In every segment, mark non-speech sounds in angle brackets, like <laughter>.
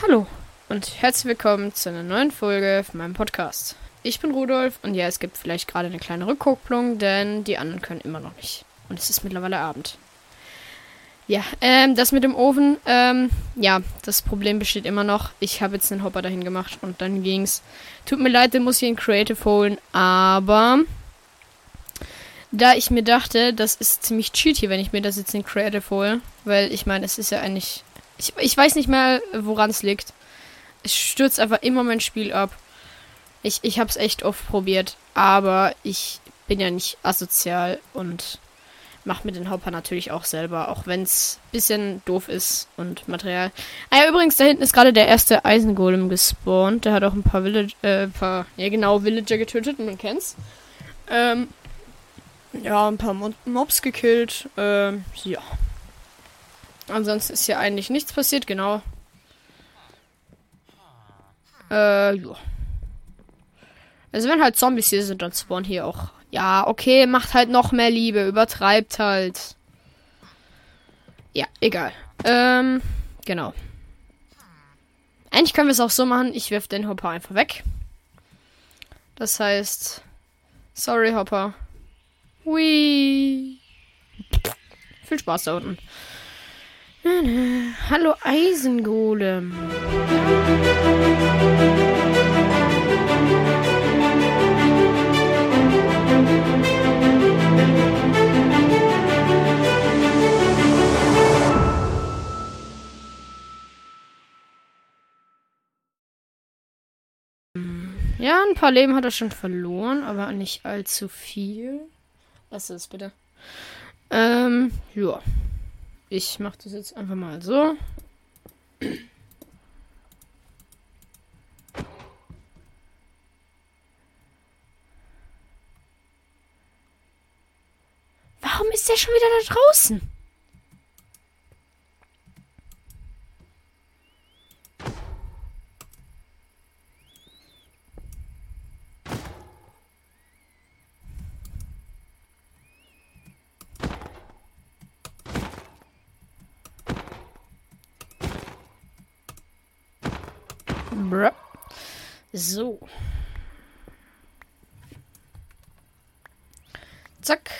Hallo und herzlich willkommen zu einer neuen Folge von meinem Podcast. Ich bin Rudolf und ja, es gibt vielleicht gerade eine kleine Rückkopplung, denn die anderen können immer noch nicht. Und es ist mittlerweile Abend. Ja, ähm, das mit dem Ofen, ähm, ja, das Problem besteht immer noch. Ich habe jetzt einen Hopper dahin gemacht und dann ging's. Tut mir leid, den muss ich in Creative holen, aber da ich mir dachte, das ist ziemlich cheaty, wenn ich mir das jetzt in Creative hole, weil ich meine, es ist ja eigentlich, ich, ich weiß nicht mehr, woran es liegt. Es stürzt einfach immer mein Spiel ab. Ich, ich habe es echt oft probiert, aber ich bin ja nicht asozial und mache mir den Hopper natürlich auch selber, auch wenn es ein bisschen doof ist und Material. Ah ja, übrigens, da hinten ist gerade der erste Eisengolem gespawnt. Der hat auch ein paar Village, äh, paar, ja genau, Villager getötet, man kennt's. Ähm, ja, ein paar Mo Mobs gekillt. Ähm, ja. Ansonsten ist hier eigentlich nichts passiert, genau. Äh, ja. Also wenn halt Zombies hier sind, dann spawnen hier auch. Ja, okay, macht halt noch mehr Liebe, übertreibt halt. Ja, egal. Ähm, genau. Eigentlich können wir es auch so machen, ich werfe den Hopper einfach weg. Das heißt, sorry Hopper. Hui. Viel Spaß da unten. Hallo Eisengolem. Ja, ein paar Leben hat er schon verloren, aber nicht allzu viel. Was ist bitte? Ähm, ja. Ich mache das jetzt einfach mal so. Warum ist der schon wieder da draußen? So. Zack.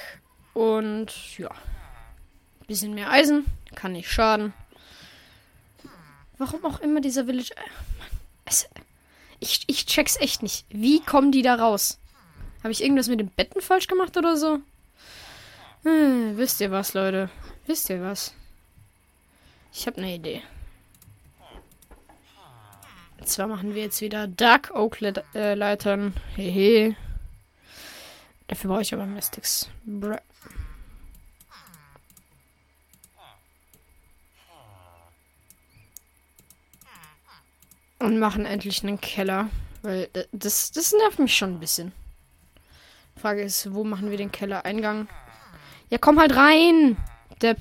Und ja. Bisschen mehr Eisen. Kann nicht schaden. Warum auch immer dieser Village. Äh, ich, ich check's echt nicht. Wie kommen die da raus? Habe ich irgendwas mit den Betten falsch gemacht oder so? Hm, wisst ihr was, Leute? Wisst ihr was? Ich habe eine Idee. Und zwar machen wir jetzt wieder Dark Oak Le äh, Leitern. Hehe. Dafür brauche ich aber Mystics. Bruh. Und machen endlich einen Keller. Weil das, das nervt mich schon ein bisschen. Frage ist, wo machen wir den Kellereingang? Ja, komm halt rein! Depp.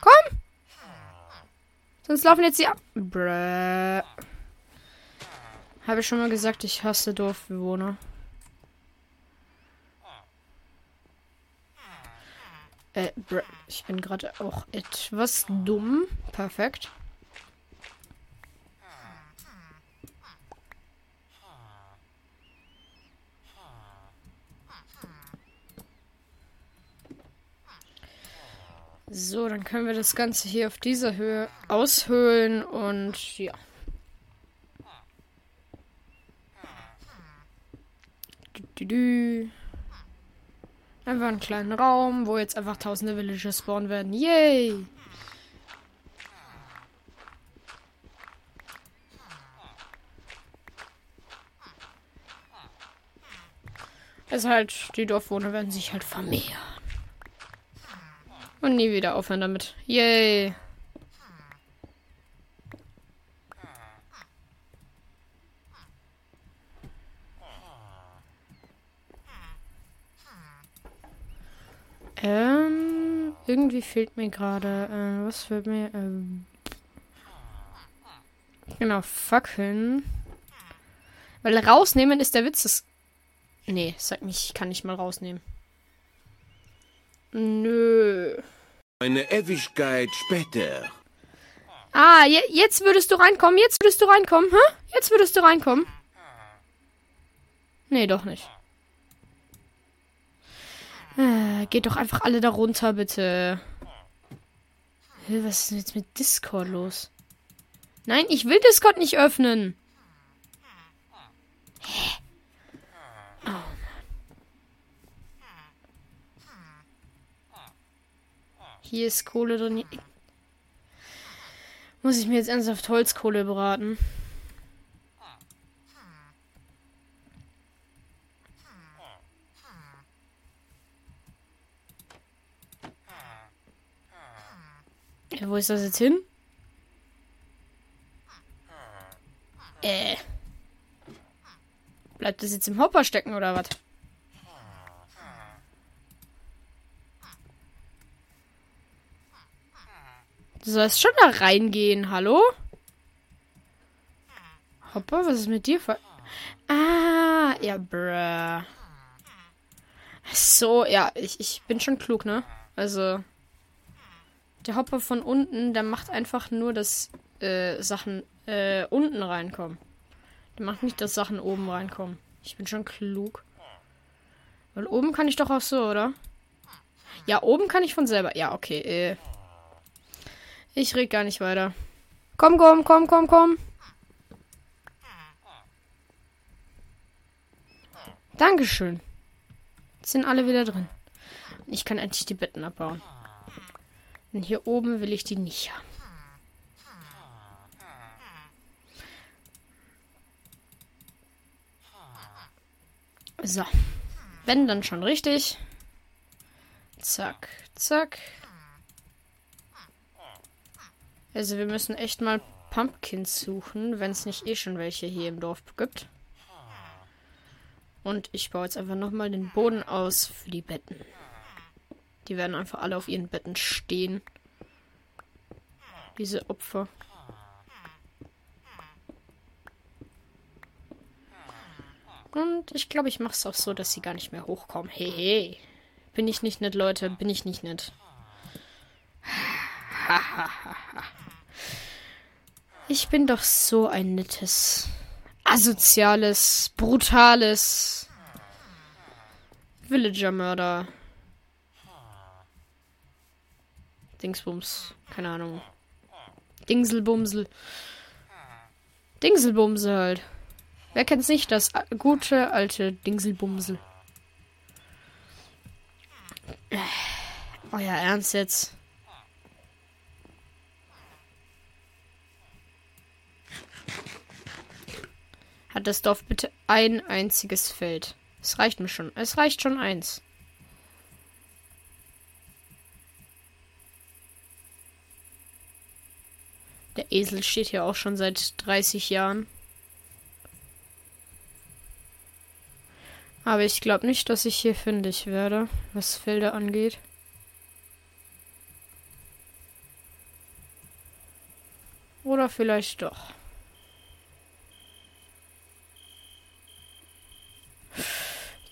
Komm! Sonst laufen jetzt die ab. Bruh. Habe ich schon mal gesagt, ich hasse Dorfbewohner. Äh, bruh. Ich bin gerade auch etwas dumm. Perfekt. So, dann können wir das Ganze hier auf dieser Höhe aushöhlen und ja. Einfach einen kleinen Raum, wo jetzt einfach tausende Villager spawnen werden. Yay! Es also halt, die Dorfwohner werden sich halt vermehren. Und nie wieder aufhören damit. Yay. Ähm, irgendwie fehlt mir gerade, äh, was fehlt mir, ähm, genau, Fackeln. Weil rausnehmen ist der Witz des, nee, sag mich, ich kann nicht mal rausnehmen. Nö. Eine Ewigkeit später. Ah, je jetzt würdest du reinkommen. Jetzt würdest du reinkommen. Hä? Jetzt würdest du reinkommen. Nee, doch nicht. Äh, geht doch einfach alle da runter, bitte. Was ist denn jetzt mit Discord los? Nein, ich will Discord nicht öffnen. Hä? Oh Mann. Hier ist Kohle drin. Muss ich mir jetzt ernsthaft Holzkohle beraten? Ja, wo ist das jetzt hin? Äh. Bleibt das jetzt im Hopper stecken oder was? Du sollst schon da reingehen, hallo? Hopper, was ist mit dir? Ah, ja, bruh. So, ja, ich, ich bin schon klug, ne? Also, der Hopper von unten, der macht einfach nur, dass äh, Sachen äh, unten reinkommen. Der macht nicht, dass Sachen oben reinkommen. Ich bin schon klug. Weil oben kann ich doch auch so, oder? Ja, oben kann ich von selber. Ja, okay. Äh. Ich red gar nicht weiter. Komm, komm, komm, komm, komm. Dankeschön. Jetzt sind alle wieder drin. Ich kann endlich die Betten abbauen. Denn hier oben will ich die nicht haben. So. Wenn dann schon richtig. Zack, zack. Also wir müssen echt mal Pumpkins suchen, wenn es nicht eh schon welche hier im Dorf gibt. Und ich baue jetzt einfach nochmal den Boden aus für die Betten. Die werden einfach alle auf ihren Betten stehen. Diese Opfer. Und ich glaube, ich mache es auch so, dass sie gar nicht mehr hochkommen. Hey, hey. Bin ich nicht nett, Leute? Bin ich nicht nett? Ich bin doch so ein nettes, asoziales, brutales Villager-Mörder. Dingsbums. Keine Ahnung. Dingselbumsel. Dingselbumsel halt. Wer kennt's nicht? Das gute alte Dingselbumsel. Euer Ernst jetzt? Hat das Dorf bitte ein einziges Feld? Es reicht mir schon. Es reicht schon eins. Der Esel steht hier auch schon seit 30 Jahren. Aber ich glaube nicht, dass ich hier fündig werde, was Felder angeht. Oder vielleicht doch.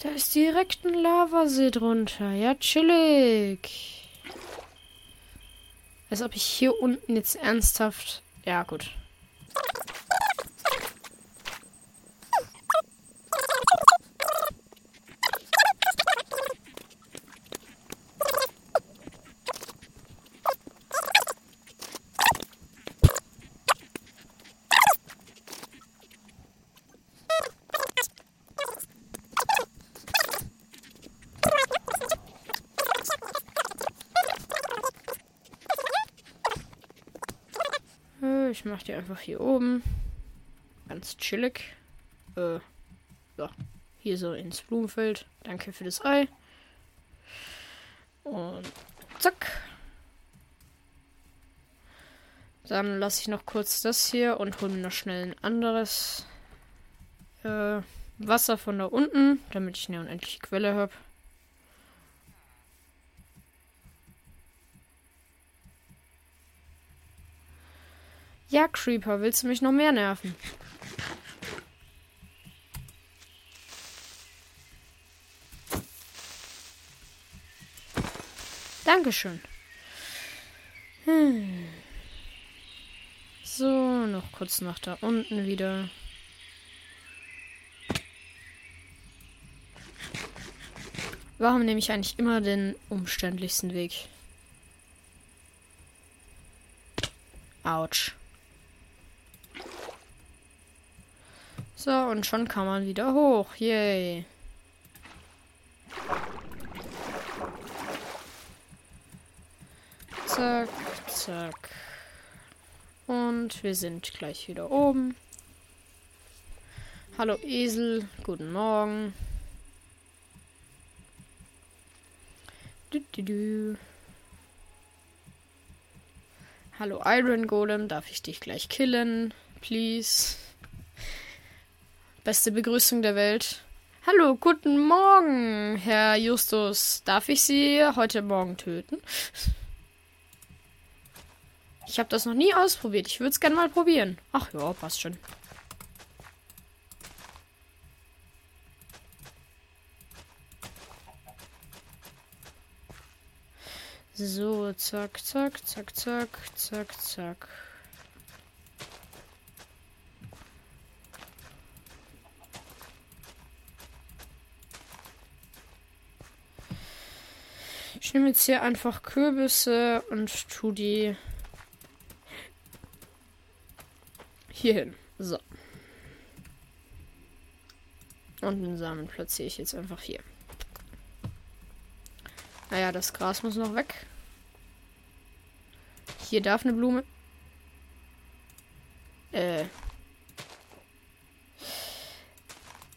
Da ist direkt ein Lavasee drunter. Ja, chillig. Als ob ich hier unten jetzt ernsthaft. Ja, gut. Ich mache die einfach hier oben. Ganz chillig. Äh, ja. Hier so ins Blumenfeld. Danke für das Ei. Und zack. Dann lasse ich noch kurz das hier und hole mir noch schnell ein anderes äh, Wasser von da unten, damit ich eine unendliche Quelle habe. Ja, Creeper, willst du mich noch mehr nerven? Dankeschön. Hm. So, noch kurz nach da unten wieder. Warum nehme ich eigentlich immer den umständlichsten Weg? Autsch. So, und schon kann man wieder hoch. Yay. Zack, zack. Und wir sind gleich wieder oben. Hallo Esel, guten Morgen. Du, du, du. Hallo Iron Golem, darf ich dich gleich killen? Please. Beste Begrüßung der Welt. Hallo, guten Morgen, Herr Justus. Darf ich Sie heute Morgen töten? Ich habe das noch nie ausprobiert. Ich würde es gerne mal probieren. Ach ja, passt schon. So, zack, zack, zack, zack, zack, zack. Ich nehme jetzt hier einfach Kürbisse und tu die hier hin. So. Und den Samen platziere ich jetzt einfach hier. Naja, das Gras muss noch weg. Hier darf eine Blume. Äh.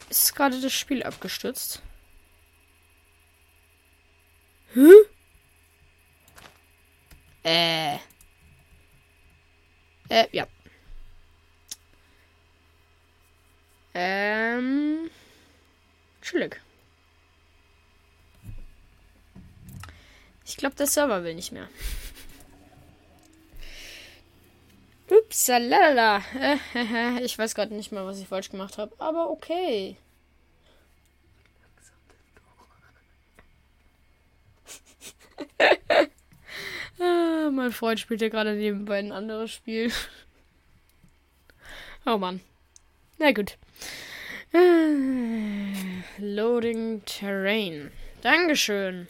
Ist gerade das Spiel abgestürzt? Hä? Äh. Äh, ja. Ähm. Chillig. Ich glaube, der Server will nicht mehr. Ups, lalala. <laughs> Ich weiß gerade nicht mehr, was ich falsch gemacht habe, aber okay. Mein Freund spielt ja gerade nebenbei ein anderes Spiel. <laughs> Oh Mann. Na gut. Loading Terrain. Dankeschön.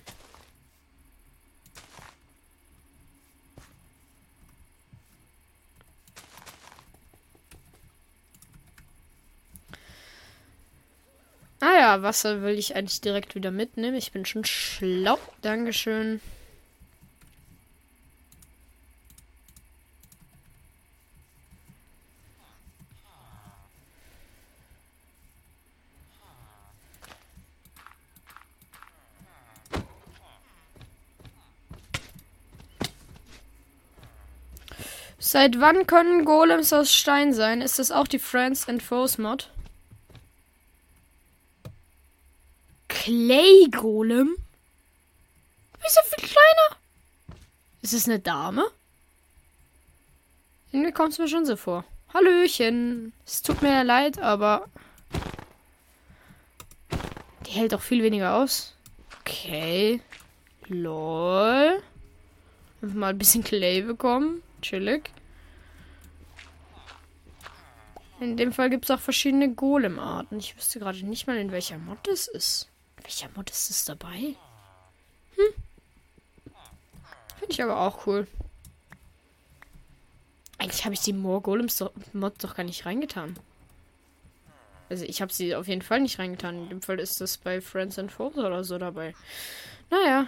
Ah ja, Wasser will ich eigentlich direkt wieder mitnehmen. Ich bin schon schlau. Dankeschön. Seit wann können Golems aus Stein sein? Ist das auch die Friends and Foes Mod? Clay Golem? Wieso viel kleiner? Ist es eine Dame? Irgendwie kommt es mir schon so vor. Hallöchen. Es tut mir leid, aber. Die hält auch viel weniger aus. Okay. Lol. Einfach mal ein bisschen Clay bekommen. Chillig. In dem Fall gibt es auch verschiedene Golem-Arten. Ich wüsste gerade nicht mal, in welcher Mod es ist. Welcher Mod ist es dabei? Hm. Finde ich aber auch cool. Eigentlich habe ich die More Golems Mod doch gar nicht reingetan. Also ich habe sie auf jeden Fall nicht reingetan. In dem Fall ist das bei Friends and Foes oder so dabei. Naja.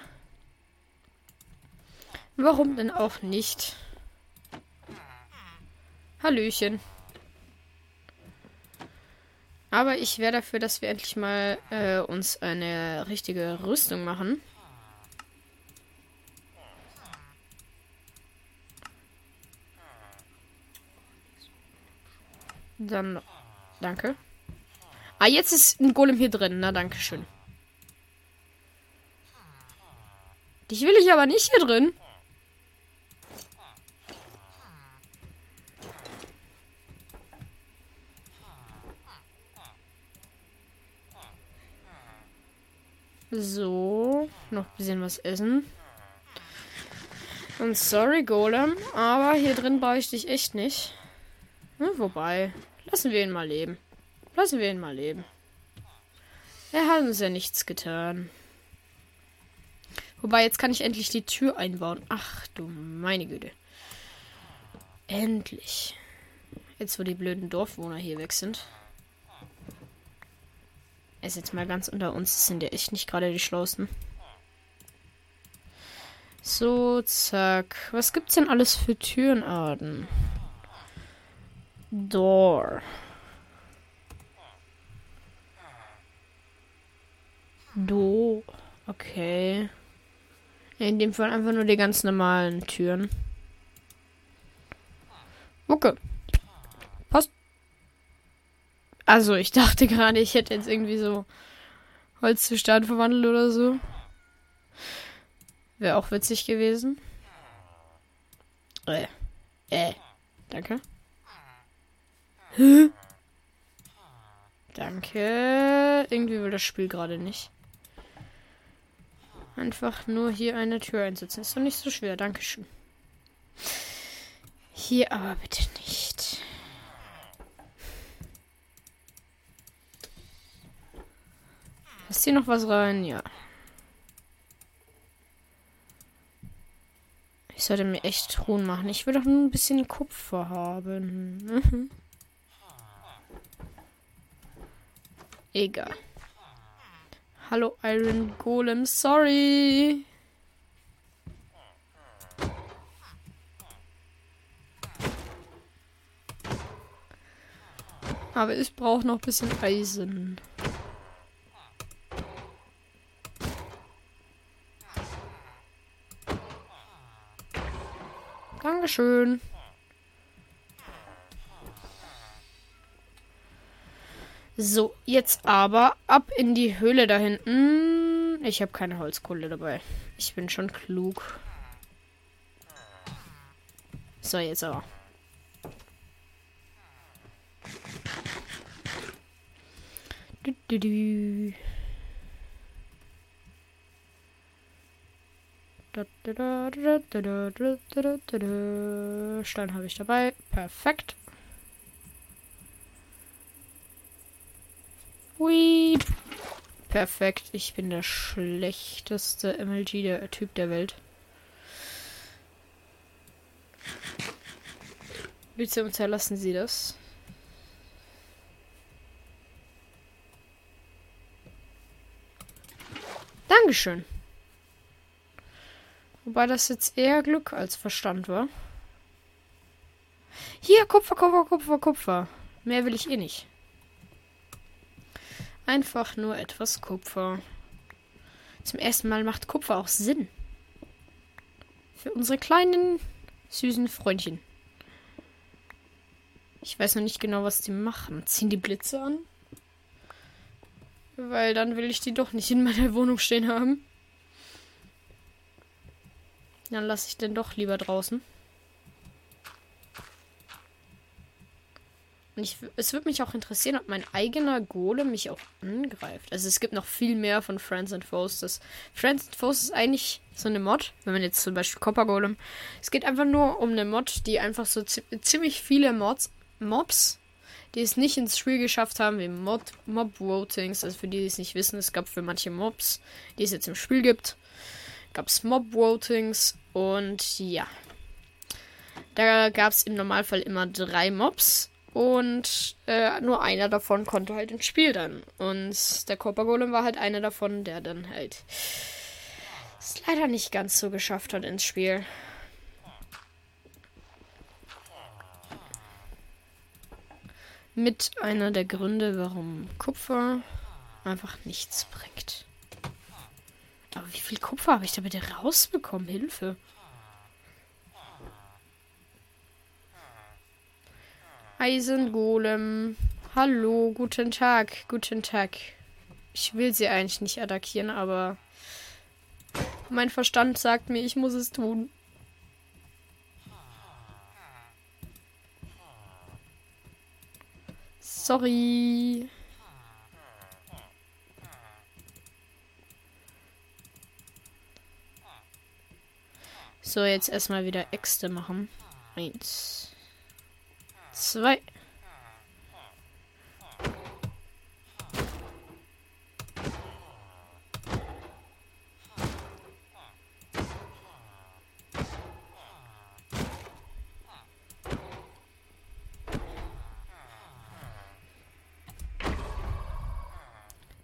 Warum denn auch nicht? Hallöchen. Aber ich wäre dafür, dass wir endlich mal äh, uns eine richtige Rüstung machen. Dann, danke. Ah, jetzt ist ein Golem hier drin. Na, danke schön. Dich will ich aber nicht hier drin. So, noch ein bisschen was essen. Und sorry, Golem, aber hier drin brauche ich dich echt nicht. Hm, wobei, lassen wir ihn mal leben. Lassen wir ihn mal leben. Er hat uns ja nichts getan. Wobei, jetzt kann ich endlich die Tür einbauen. Ach du meine Güte. Endlich. Jetzt, wo die blöden Dorfwohner hier weg sind. Ist jetzt mal ganz unter uns. Sind ja echt nicht gerade die Schlausten. So, zack. Was gibt's denn alles für Türenarten? Door. Do. Okay. In dem Fall einfach nur die ganz normalen Türen. Okay. Also, ich dachte <laughs> gerade, ich hätte jetzt irgendwie so Holz zu Stein verwandelt oder so. Wäre auch witzig gewesen. Äh. Äh. Danke. Hä? Danke. Irgendwie will das Spiel gerade nicht. Einfach nur hier eine Tür einsetzen. Ist doch nicht so schwer. Dankeschön. Hier aber bitte nicht. Ist hier noch was rein? Ja. Ich sollte mir echt Truhen machen. Ich will doch nur ein bisschen Kupfer haben. <laughs> Egal. Hallo Iron Golem, sorry. Aber ich brauche noch ein bisschen Eisen. Dankeschön. So, jetzt aber ab in die Höhle da hinten. Ich habe keine Holzkohle dabei. Ich bin schon klug. So, jetzt aber. Du, du, du. Stein habe ich dabei. Perfekt. Hui. Perfekt. Ich bin der schlechteste MLG, der Typ der Welt. Bitte unterlassen Sie das. Dankeschön. Wobei das jetzt eher Glück als Verstand war. Hier, Kupfer, Kupfer, Kupfer, Kupfer. Mehr will ich eh nicht. Einfach nur etwas Kupfer. Zum ersten Mal macht Kupfer auch Sinn. Für unsere kleinen, süßen Freundchen. Ich weiß noch nicht genau, was die machen. Ziehen die Blitze an? Weil dann will ich die doch nicht in meiner Wohnung stehen haben. Dann lasse ich den doch lieber draußen. Und ich, es würde mich auch interessieren, ob mein eigener Golem mich auch angreift. Also es gibt noch viel mehr von Friends and Foes. Das Friends and Foes ist eigentlich so eine Mod, wenn man jetzt zum Beispiel Copper Golem. Es geht einfach nur um eine Mod, die einfach so ziemlich viele Mods, Mobs, die es nicht ins Spiel geschafft haben, wie Mod, Mob Votings. Also für die, die es nicht wissen, es gab für manche Mobs, die es jetzt im Spiel gibt, gab es Mob Votings und ja. Da gab es im Normalfall immer drei Mobs und äh, nur einer davon konnte halt ins Spiel dann. Und der Copper war halt einer davon, der dann halt es leider nicht ganz so geschafft hat ins Spiel. Mit einer der Gründe, warum Kupfer einfach nichts bringt. Aber wie viel Kupfer habe ich da bitte rausbekommen? Hilfe. Eisengolem. Hallo, guten Tag, guten Tag. Ich will sie eigentlich nicht attackieren, aber mein Verstand sagt mir, ich muss es tun. Sorry. So, jetzt erstmal wieder Äxte machen. Eins. zwei.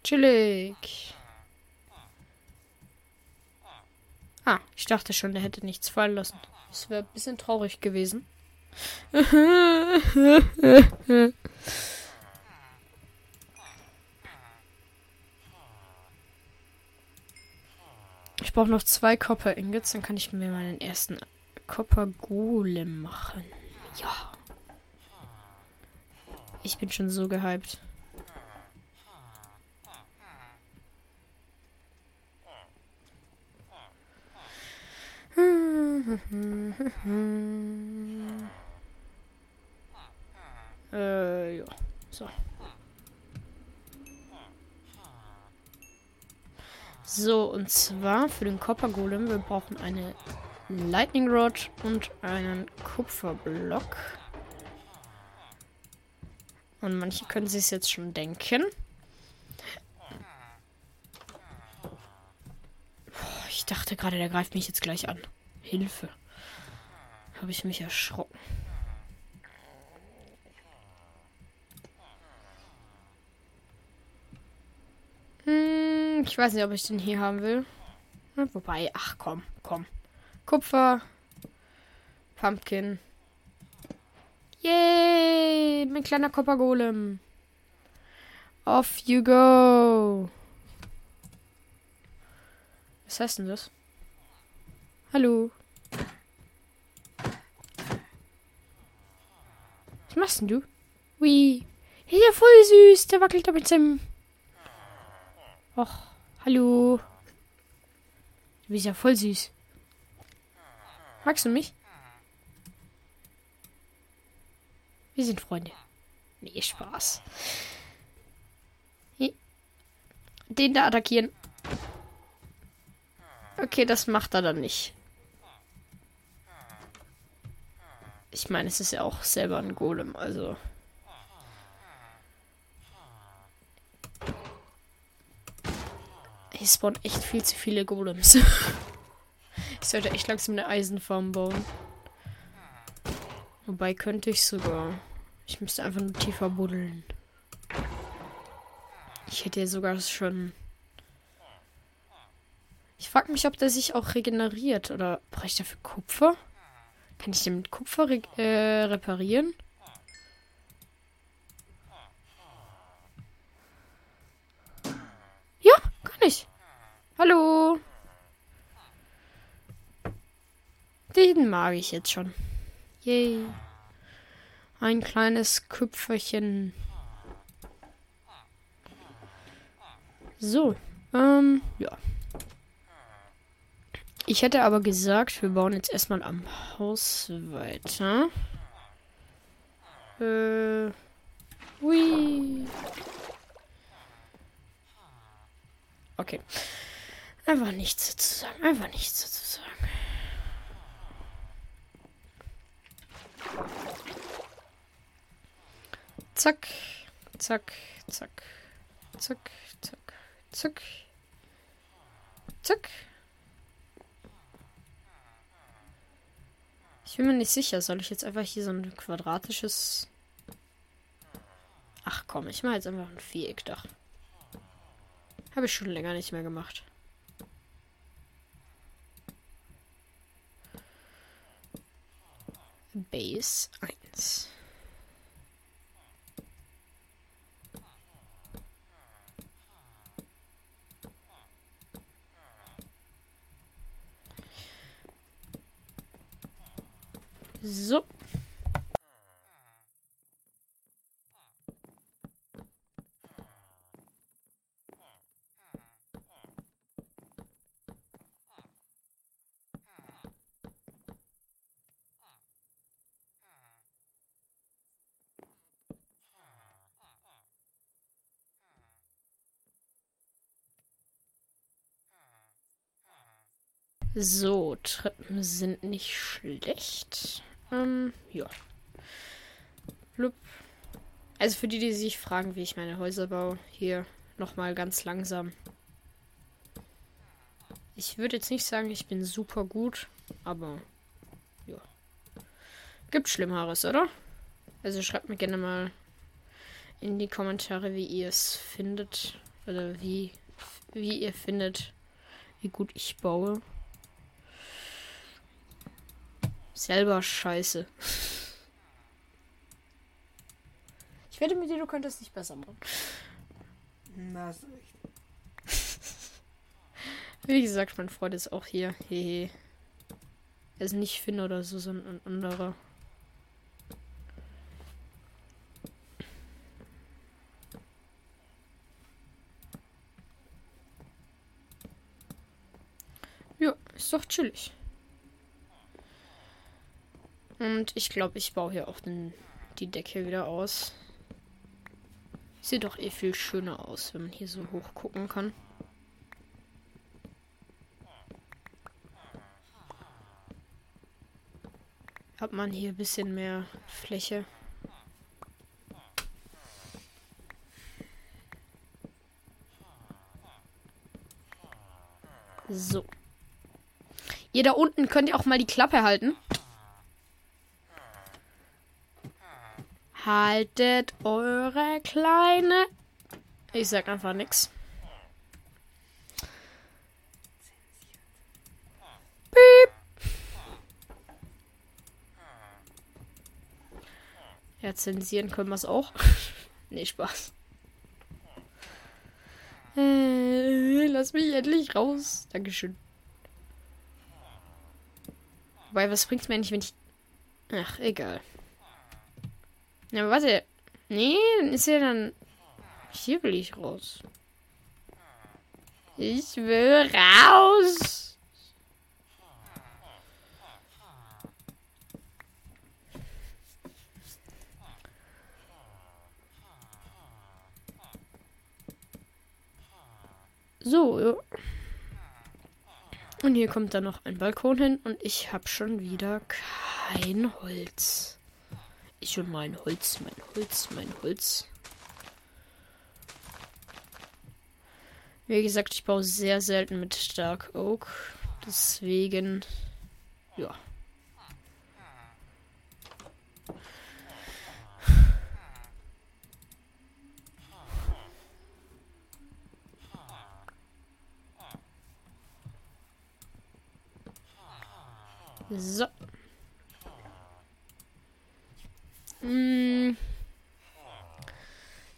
Chillig. Ah, ich dachte schon, der hätte nichts fallen lassen. Das wäre ein bisschen traurig gewesen. Ich brauche noch zwei Copper Ingots, dann kann ich mir meinen ersten Copper Golem machen. Ja. Ich bin schon so gehypt. Äh, ja. So. So, und zwar für den Copper Golem, wir brauchen eine Lightning Rod und einen Kupferblock. Und manche können sich es jetzt schon denken. Ich dachte gerade, der greift mich jetzt gleich an. Hilfe. Habe ich mich erschrocken. Hm, ich weiß nicht, ob ich den hier haben will. Wobei, ach komm, komm. Kupfer. Pumpkin. Yay! Mein kleiner Koppergolem. Off you go. Was heißt denn das? Hallo. Was machst denn du? Ui. Ist ja voll süß. Der wackelt da mit seinem. Och, hallo. Du bist ja voll süß. Magst du mich? Wir sind Freunde. Nee, Spaß. Den da attackieren. Okay, das macht er dann nicht. Ich meine, es ist ja auch selber ein Golem, also. Hier spawnen echt viel zu viele Golems. <laughs> ich sollte echt langsam eine Eisenfarm bauen. Wobei könnte ich sogar. Ich müsste einfach nur tiefer buddeln. Ich hätte ja sogar schon ich frage mich, ob der sich auch regeneriert. Oder brauche ich dafür Kupfer? Kann ich den mit Kupfer re äh, reparieren? Ja, kann ich. Hallo. Den mag ich jetzt schon. Yay. Ein kleines Kupferchen. So. Ähm, ja. Ich hätte aber gesagt, wir bauen jetzt erstmal am Haus weiter. Äh. Hui. Okay. Einfach nichts zu sagen. Einfach nichts zu sagen. Zack. Zack. Zack. Zack. Zack. Zack. Zack. Bin mir nicht sicher. Soll ich jetzt einfach hier so ein quadratisches. Ach komm, ich mache jetzt einfach ein Viereckdach. Habe ich schon länger nicht mehr gemacht. Base 1. So. So, Treppen sind nicht schlecht. Ähm, ja. Blub. Also für die, die sich fragen, wie ich meine Häuser baue, hier nochmal ganz langsam. Ich würde jetzt nicht sagen, ich bin super gut, aber ja. Gibt Schlimmeres, oder? Also schreibt mir gerne mal in die Kommentare, wie ihr es findet. Oder wie, wie ihr findet, wie gut ich baue. Selber scheiße. Ich wette mit dir, du könntest nicht besser machen. Na, ist echt. <laughs> Wie gesagt, mein Freund ist auch hier. Hehe. Er ist nicht Finn oder so, sondern ein anderer. Ja, ist doch chillig. Und ich glaube, ich baue hier auch den, die Decke wieder aus. Sieht doch eh viel schöner aus, wenn man hier so hoch gucken kann. Hat man hier ein bisschen mehr Fläche. So. Ihr da unten könnt ihr auch mal die Klappe halten. Haltet eure kleine. Ich sag einfach nix. Piep. Ja, zensieren können wir es auch. <laughs> nee, Spaß. Äh, lass mich endlich raus. Dankeschön. Wobei, was bringt's mir eigentlich, wenn ich. Ach, egal. Ja, aber warte. Nee, dann ist ja dann. Hier will ich raus. Ich will raus. So, ja. Und hier kommt dann noch ein Balkon hin und ich habe schon wieder kein Holz. Ich und mein Holz, mein Holz, mein Holz. Wie gesagt, ich baue sehr selten mit Stark Oak. Deswegen, ja. So. Mm.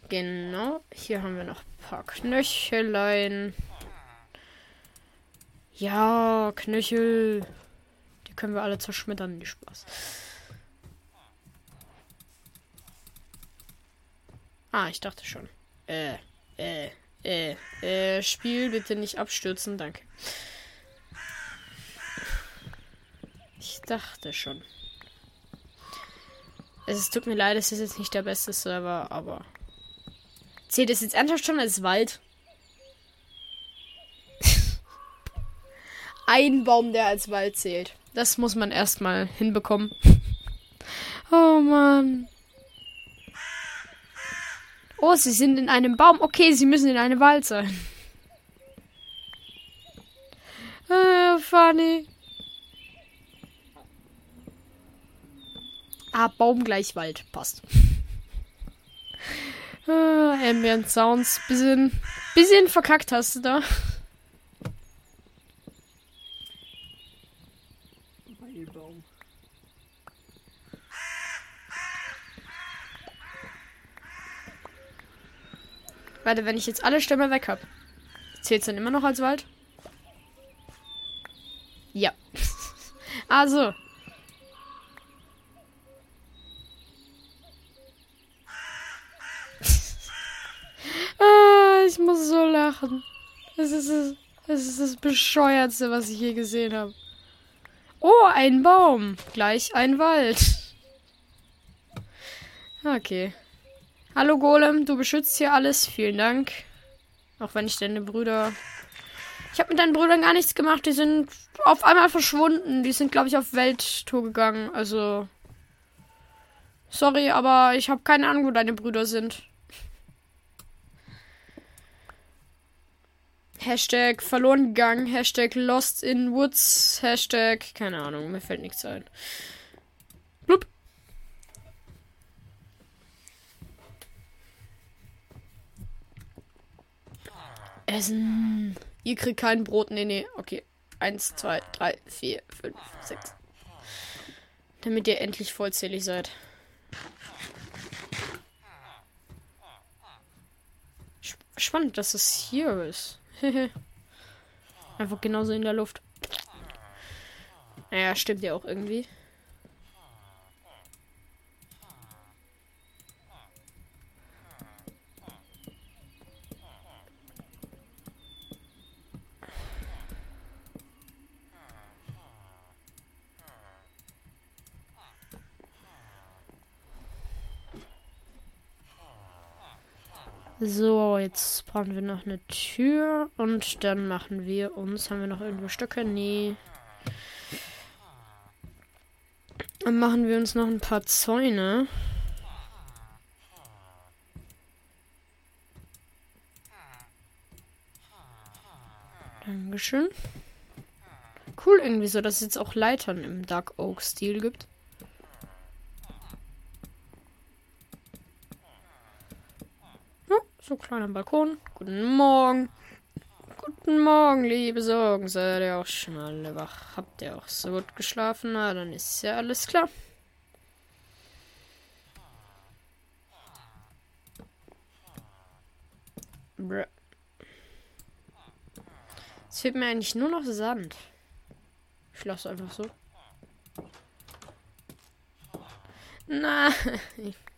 Genau. Hier haben wir noch ein paar Knöchelein. Ja, Knöchel. Die können wir alle zerschmettern. Die Spaß. Ah, ich dachte schon. Äh, äh, äh, äh, Spiel bitte nicht abstürzen, danke. Ich dachte schon. Es tut mir leid, es ist jetzt nicht der beste Server, aber. Zählt es jetzt ernsthaft schon als Wald? <laughs> Ein Baum, der als Wald zählt. Das muss man erstmal hinbekommen. <laughs> oh Mann. Oh, sie sind in einem Baum. Okay, sie müssen in einem Wald sein. <laughs> Ah, funny. Ah, Baum gleich Wald. Passt. <laughs> ah, Ambient Sounds. Bisschen, bisschen verkackt hast du da. Heilbaum. Warte, wenn ich jetzt alle Stämme weg habe, zählt es dann immer noch als Wald? Ja. <laughs> also. ah, ich muss so lachen. Das ist das, das ist das bescheuertste, was ich je gesehen habe. Oh, ein Baum. Gleich ein Wald. Okay. Hallo Golem, du beschützt hier alles. Vielen Dank. Auch wenn ich deine Brüder. Ich habe mit deinen Brüdern gar nichts gemacht. Die sind auf einmal verschwunden. Die sind, glaube ich, auf Welttour gegangen. Also. Sorry, aber ich habe keine Ahnung, wo deine Brüder sind. Hashtag verloren gegangen, Hashtag lost in woods, Hashtag, keine Ahnung, mir fällt nichts ein. Blub. Essen. Ihr kriegt kein Brot. Nee, nee. Okay. Eins, zwei, drei, vier, fünf, sechs. Damit ihr endlich vollzählig seid. Spannend, dass es hier ist. <laughs> Einfach genauso in der Luft. Naja, stimmt ja auch irgendwie. So, jetzt brauchen wir noch eine Tür und dann machen wir uns. Haben wir noch irgendwo Stöcke? Nee. Dann machen wir uns noch ein paar Zäune. Dankeschön. Cool irgendwie so, dass es jetzt auch Leitern im Dark Oak-Stil gibt. So, kleiner Balkon. Guten Morgen. Guten Morgen, liebe Sorgen. Seid ihr auch schon alle wach? Habt ihr auch so gut geschlafen? Na, dann ist ja alles klar. Bruh. Es fehlt mir eigentlich nur noch Sand. Ich lasse einfach so. Nein. <laughs>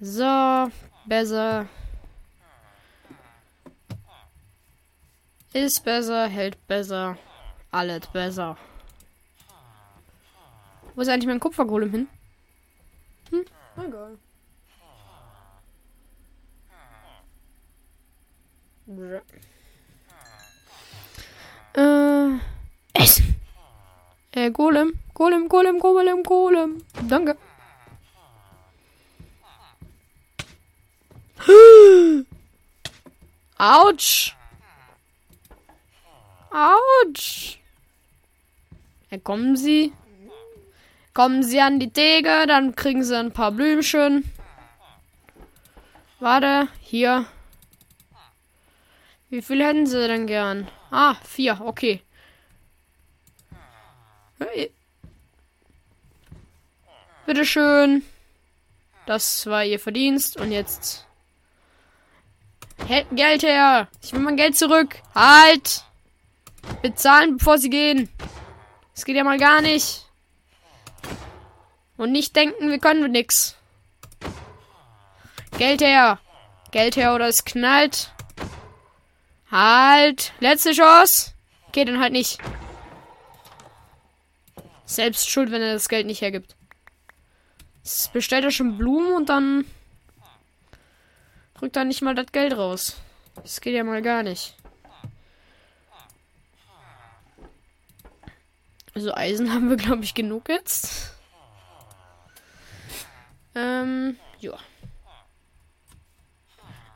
So, besser. Ist besser, hält besser. Alles besser. Wo ist eigentlich mein Kupfergolem hin? Hm? Egal. Äh, Essen. Äh, Golem. Golem, Golem, Golem, Golem. Danke. Autsch. Autsch. Ja, kommen Sie. Kommen Sie an die Theke, dann kriegen Sie ein paar Blümchen. Warte, hier. Wie viel hätten Sie denn gern? Ah, vier, okay. Bitteschön. Das war Ihr Verdienst und jetzt Geld her! Ich will mein Geld zurück! Halt! Bezahlen, bevor sie gehen! Das geht ja mal gar nicht! Und nicht denken, wir können nix. Geld her! Geld her oder es knallt! Halt! Letzte Chance! Okay, dann halt nicht. Selbst schuld, wenn er das Geld nicht hergibt. Jetzt bestellt er schon Blumen und dann Rückt da nicht mal das Geld raus. Das geht ja mal gar nicht. Also Eisen <laughs> haben wir, glaube ich, genug jetzt. Ähm, ja.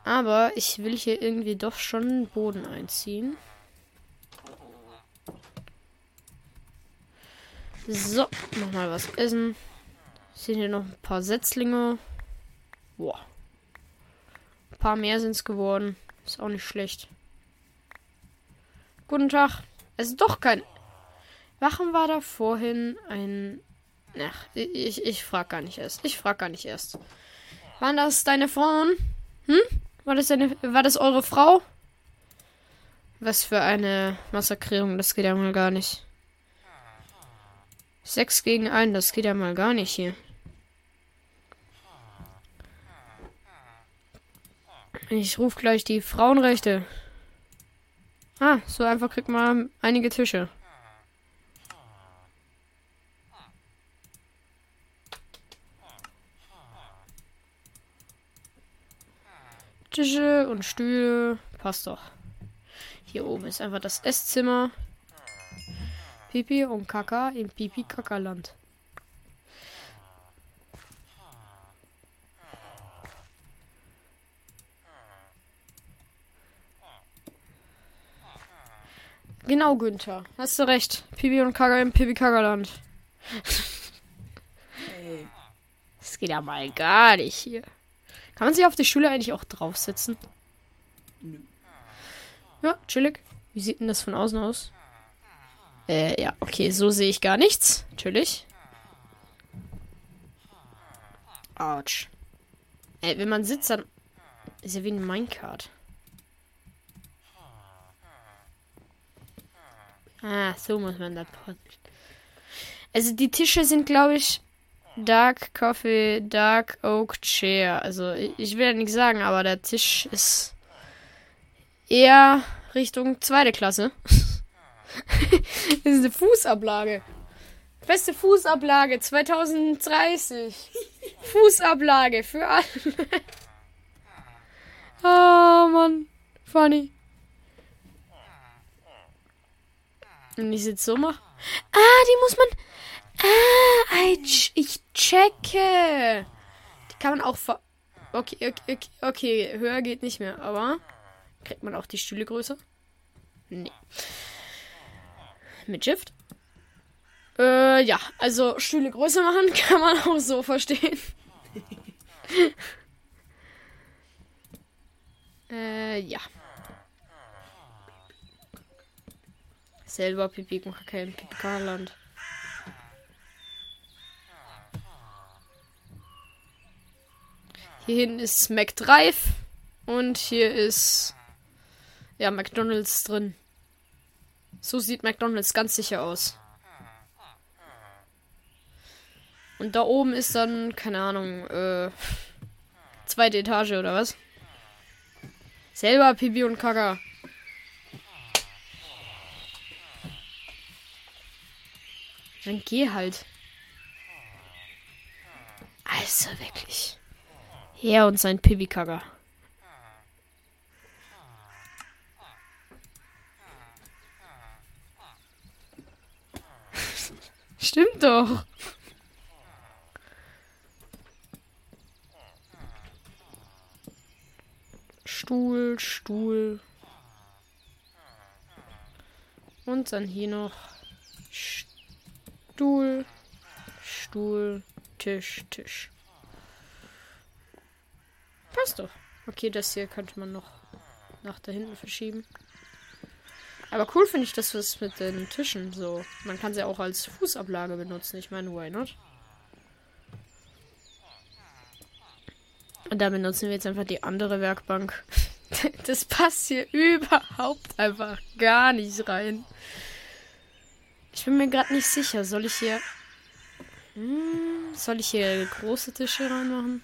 Aber ich will hier irgendwie doch schon Boden einziehen. So, nochmal was essen. Sind hier noch ein paar Setzlinge. Boah paar mehr sind es geworden. Ist auch nicht schlecht. Guten Tag. Es ist doch kein. Warum war da vorhin ein. Ach, ich, ich frag gar nicht erst. Ich frag gar nicht erst. Waren das deine Frauen? Hm? War das deine. War das eure Frau? Was für eine Massakrierung, das geht ja mal gar nicht. Sechs gegen einen, das geht ja mal gar nicht hier. Ich rufe gleich die Frauenrechte. Ah, so einfach kriegt man einige Tische. Tische und Stühle. Passt doch. Hier oben ist einfach das Esszimmer. Pipi und Kaka im Pipi-Kaka-Land. Genau, Günther. Hast du recht. Pipi und Kaka im Pipi-Kaka-Land. Ey, <laughs> Das geht ja mal gar nicht hier. Kann man sich auf die Schule eigentlich auch draufsetzen? nö. Ja, chillig. Wie sieht denn das von außen aus? Äh, ja, okay, so sehe ich gar nichts. Natürlich. Autsch. Ey, wenn man sitzt, dann ist ja wie ein Minecart. Ah, so muss man das. pot- Also die Tische sind, glaube ich, Dark Coffee, Dark Oak Chair. Also ich, will ja nichts sagen, aber der Tisch ist eher Richtung zweite Klasse. <laughs> das ist eine Fußablage. Beste Fußablage 2030. Fußablage für alle. <laughs> oh Mann, funny. Und ich jetzt so mache. Ah, die muss man. Ah, ich, ich checke. Die kann man auch ver. Okay, okay, okay, okay, höher geht nicht mehr, aber. Kriegt man auch die Stühle größer? Nee. Mit Shift? Äh, ja, also Stühle größer machen <laughs> kann man auch so verstehen. <laughs> äh, ja. Selber Pipi und Kaka im Pipi-Land. Hier hinten ist McDrive und hier ist ja McDonald's drin. So sieht McDonald's ganz sicher aus. Und da oben ist dann, keine Ahnung, äh, zweite Etage oder was? Selber Pipi und Kaka. Dann geh halt. Also wirklich. Er und sein Pipi-Kaka. <laughs> Stimmt doch. Stuhl, Stuhl. Und dann hier noch Stuhl, Stuhl, Tisch, Tisch. Passt doch. Okay, das hier könnte man noch nach da hinten verschieben. Aber cool finde ich das was mit den Tischen so. Man kann sie auch als Fußablage benutzen. Ich meine, why not? Und da benutzen wir jetzt einfach die andere Werkbank. <laughs> Das passt hier überhaupt einfach gar nicht rein. Ich bin mir gerade nicht sicher. Soll ich hier. Hm, soll ich hier große Tische reinmachen?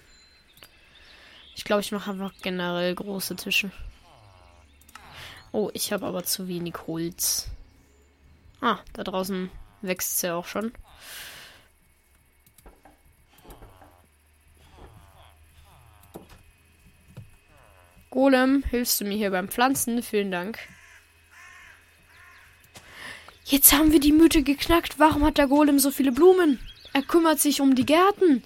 Ich glaube, ich mache einfach generell große Tische. Oh, ich habe aber zu wenig Holz. Ah, da draußen wächst es ja auch schon. Golem, hilfst du mir hier beim Pflanzen? Vielen Dank. Jetzt haben wir die Mythe geknackt. Warum hat der Golem so viele Blumen? Er kümmert sich um die Gärten.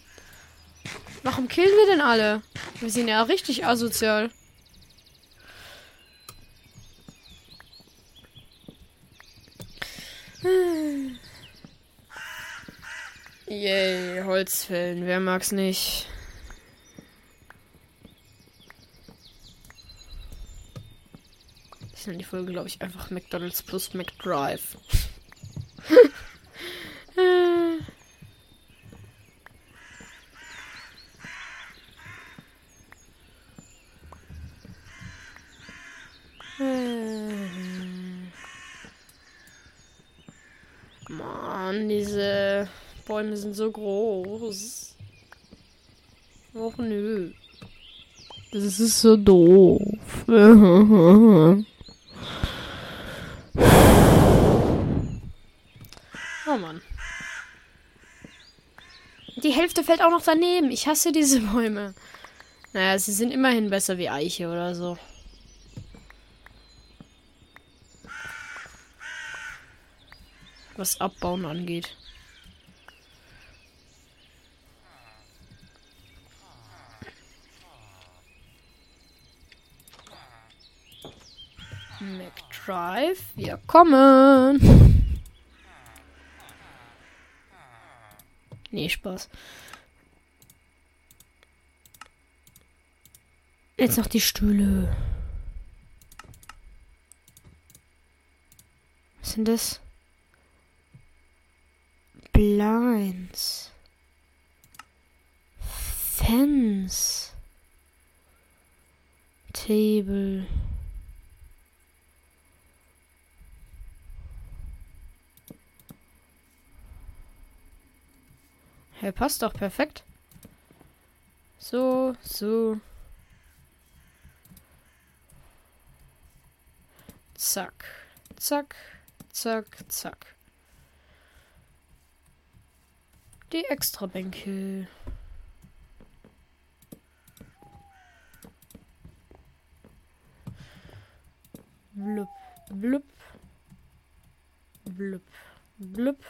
Warum killen wir denn alle? Wir sind ja richtig asozial. Yay, Holzfällen. Wer mag's nicht? Ich nenne die Folge, glaube ich, einfach McDonalds plus McDrive. <laughs> Mann, diese Bäume sind so groß. Och nö. Das ist so doof. <laughs> Oh Mann. Die Hälfte fällt auch noch daneben. Ich hasse diese Bäume. Naja, sie sind immerhin besser wie Eiche oder so. was Abbauen angeht. McDrive, wir kommen. Nee, Spaß. Jetzt noch die Stühle. Was sind das? Blinds. Fence. Table. Hey, passt doch perfekt. So, so. Zack, zack, zack, zack. Die Extrabänke. Blub, blub. Blub, blub.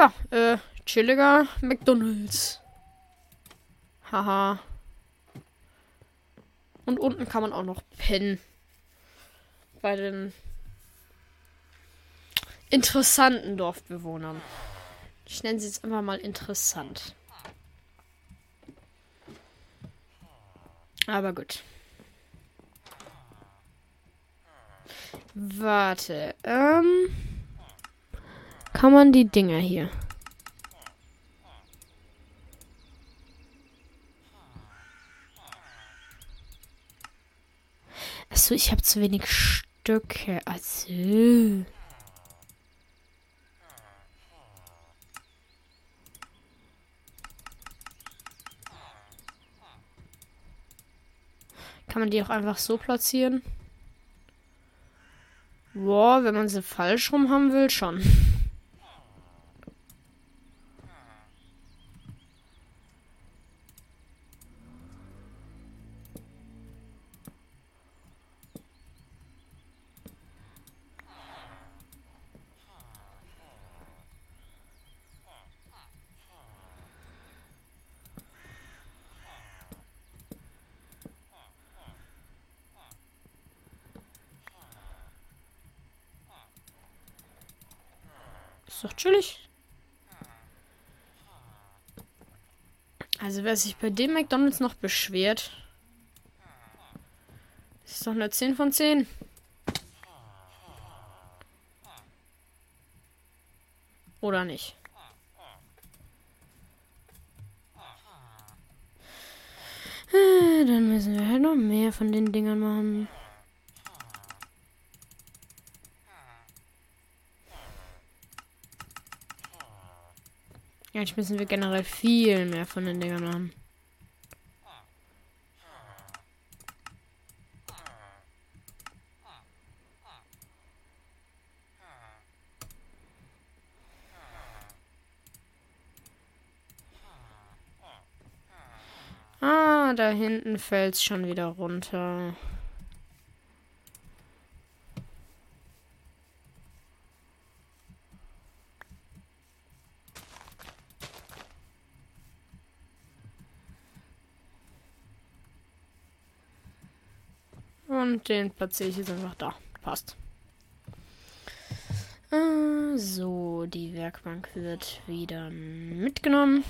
Ja, äh, chilliger McDonalds. Haha. Und unten kann man auch noch pennen. Bei den interessanten Dorfbewohnern. Ich nenne sie jetzt einfach mal interessant. Aber gut. Warte. Ähm. Kann man die Dinger hier. Achso, ich habe zu wenig Stücke. Also. Kann man die auch einfach so platzieren? Boah, wenn man sie falsch rum haben will, schon. Ist doch chillig. Also wer sich bei dem McDonalds noch beschwert, ist doch eine 10 von 10. Oder nicht? Äh, dann müssen wir halt noch mehr von den Dingern machen. Eigentlich müssen wir generell viel mehr von den Dingern machen. Ah, da hinten fällt es schon wieder runter. Und den platziere ich jetzt einfach da. Passt. Äh, so, die Werkbank wird wieder mitgenommen.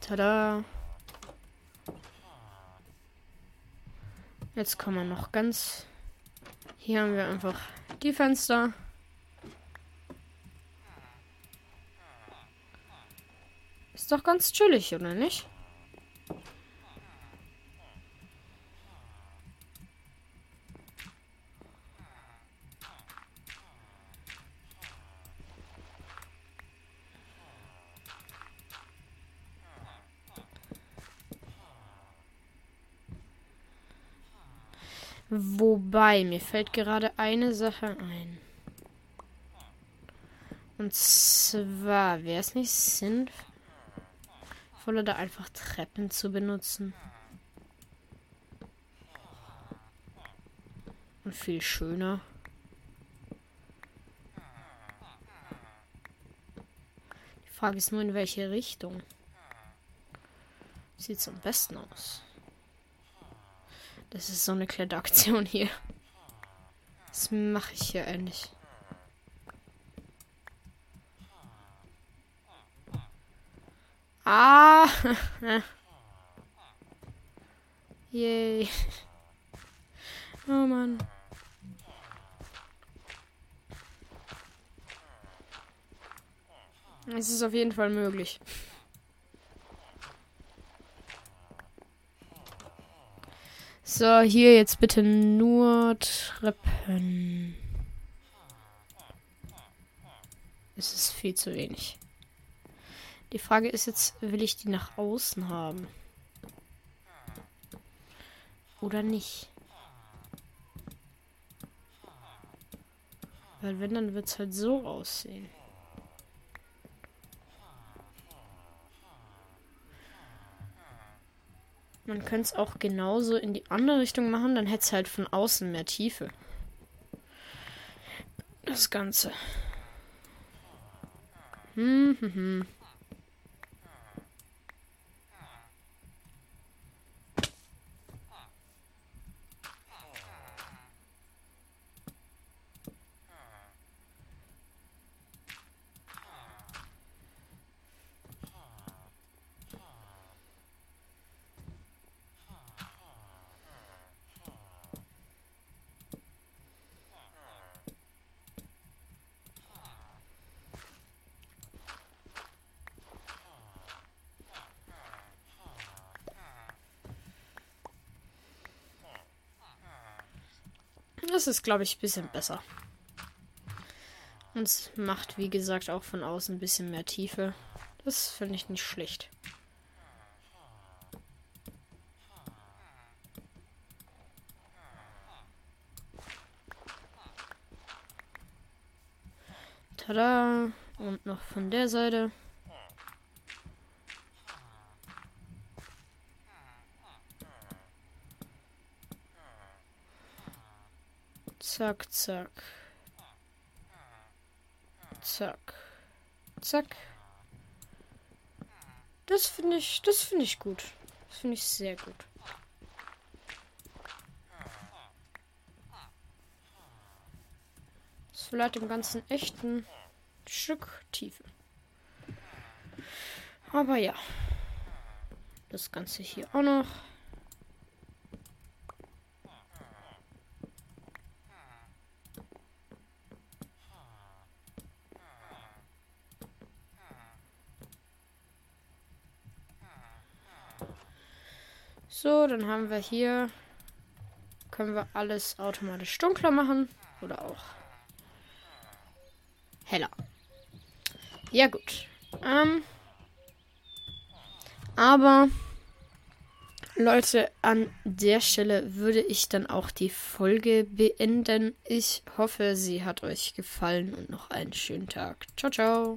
Tada. Jetzt kommen wir noch ganz. Hier haben wir einfach die Fenster. Ist doch ganz chillig, oder nicht? Wobei, mir fällt gerade eine Sache ein. Und zwar wäre es nicht sinnvoller, da einfach Treppen zu benutzen. Und viel schöner. Die Frage ist nur, in welche Richtung. Sieht's am besten aus. Das ist so eine Kletteraktion hier. Das mache ich hier eigentlich. Ah! <laughs> Yay. Oh Mann. Es ist auf jeden Fall möglich. So, hier jetzt bitte nur Treppen. Es ist viel zu wenig. Die Frage ist jetzt, will ich die nach außen haben? Oder nicht? Weil wenn, dann wird es halt so aussehen. Man könnte es auch genauso in die andere Richtung machen, dann hätte es halt von außen mehr Tiefe. Das Ganze. Hm, hm, hm. Ist, glaube ich, ein bisschen besser. Und es macht, wie gesagt, auch von außen ein bisschen mehr Tiefe. Das finde ich nicht schlecht. Tada! Und noch von der Seite. Zack, zack. Zack. Zack. Das finde ich, das finde ich gut. Das finde ich sehr gut. Das verleiht dem Ganzen echten Stück Tiefe. Aber ja. Das Ganze hier auch noch. So, dann haben wir hier. Können wir alles automatisch dunkler machen. Oder auch heller. Ja, gut. Ähm, aber Leute, an der Stelle würde ich dann auch die Folge beenden. Ich hoffe, sie hat euch gefallen und noch einen schönen Tag. Ciao, ciao.